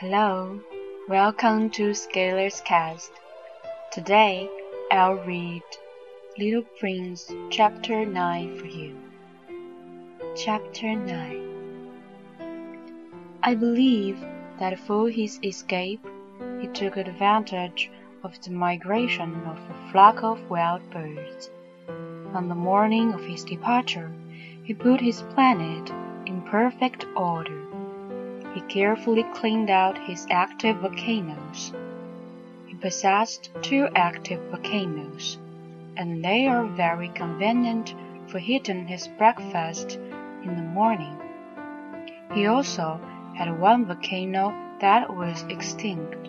Hello, welcome to Scalar's Cast. Today I'll read Little Prince Chapter 9 for you. Chapter 9 I believe that for his escape he took advantage of the migration of a flock of wild birds. On the morning of his departure, he put his planet in perfect order. He carefully cleaned out his active volcanoes. He possessed two active volcanoes, and they are very convenient for heating his breakfast in the morning. He also had one volcano that was extinct,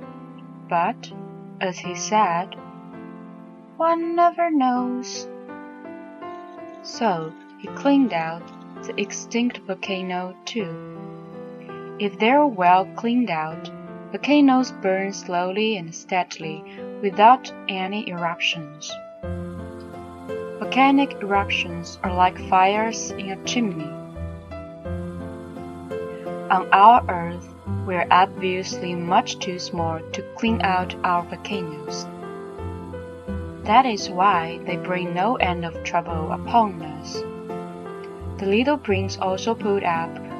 but, as he said, one never knows. So he cleaned out the extinct volcano too. If they're well cleaned out, volcanoes burn slowly and steadily without any eruptions. Volcanic eruptions are like fires in a chimney. On our Earth, we're obviously much too small to clean out our volcanoes. That is why they bring no end of trouble upon us. The little prince also pulled up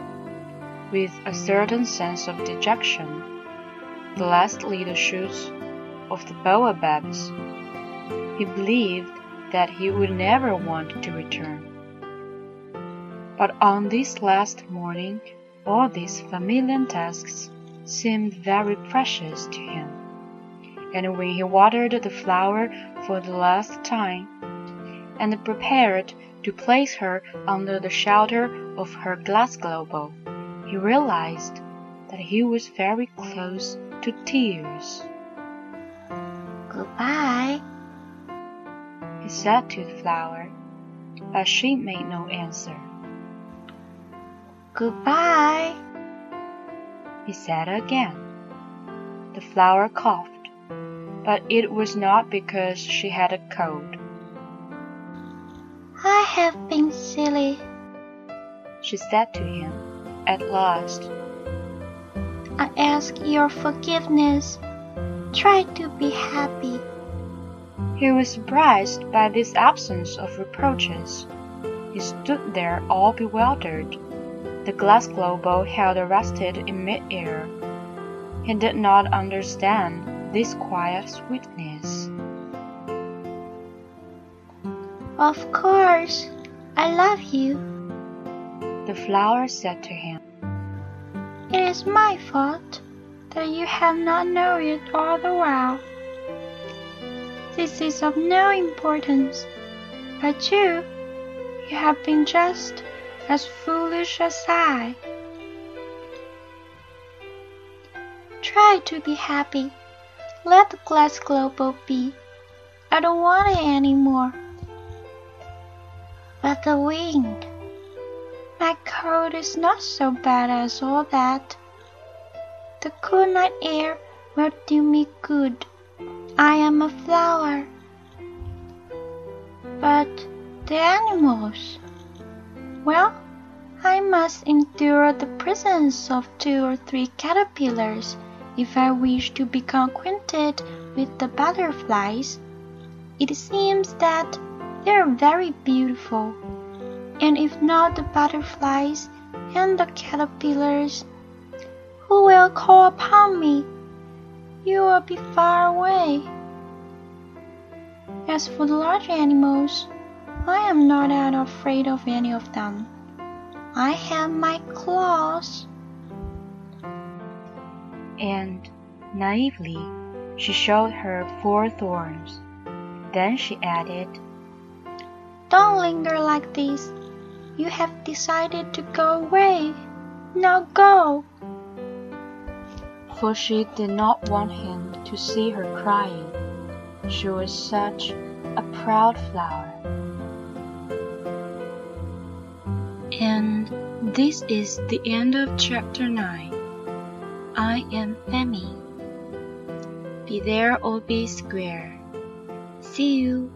with a certain sense of dejection the last little shoots of the baobabs. He believed that he would never want to return. But on this last morning, all these familiar tasks seemed very precious to him. And when he watered the flower for the last time, and prepared to place her under the shelter of her glass globe, he realized that he was very close to tears. Goodbye, he said to the flower, but she made no answer. Goodbye, he said again. The flower coughed, but it was not because she had a cold. I have been silly, she said to him at last. I ask your forgiveness. Try to be happy. He was surprised by this absence of reproaches. He stood there all bewildered. The glass globe held rested in mid-air. He did not understand this quiet sweetness. Of course, I love you, the flower said to him. It is my fault that you have not known it all the while. This is of no importance, but you, you have been just as foolish as I. Try to be happy. Let the glass globe be. I don't want it anymore. But the wind. Cold is not so bad as all that. The cool night air will do me good. I am a flower. But the animals. Well, I must endure the presence of two or three caterpillars if I wish to become acquainted with the butterflies. It seems that they are very beautiful and if not the butterflies and the caterpillars, who will call upon me? You will be far away. As for the large animals, I am not at all afraid of any of them. I have my claws. And naively, she showed her four thorns. Then she added, Don't linger like this. You have decided to go away. Now go. For she did not want him to see her crying. She was such a proud flower. And this is the end of chapter 9. I am Femi. Be there or be square. See you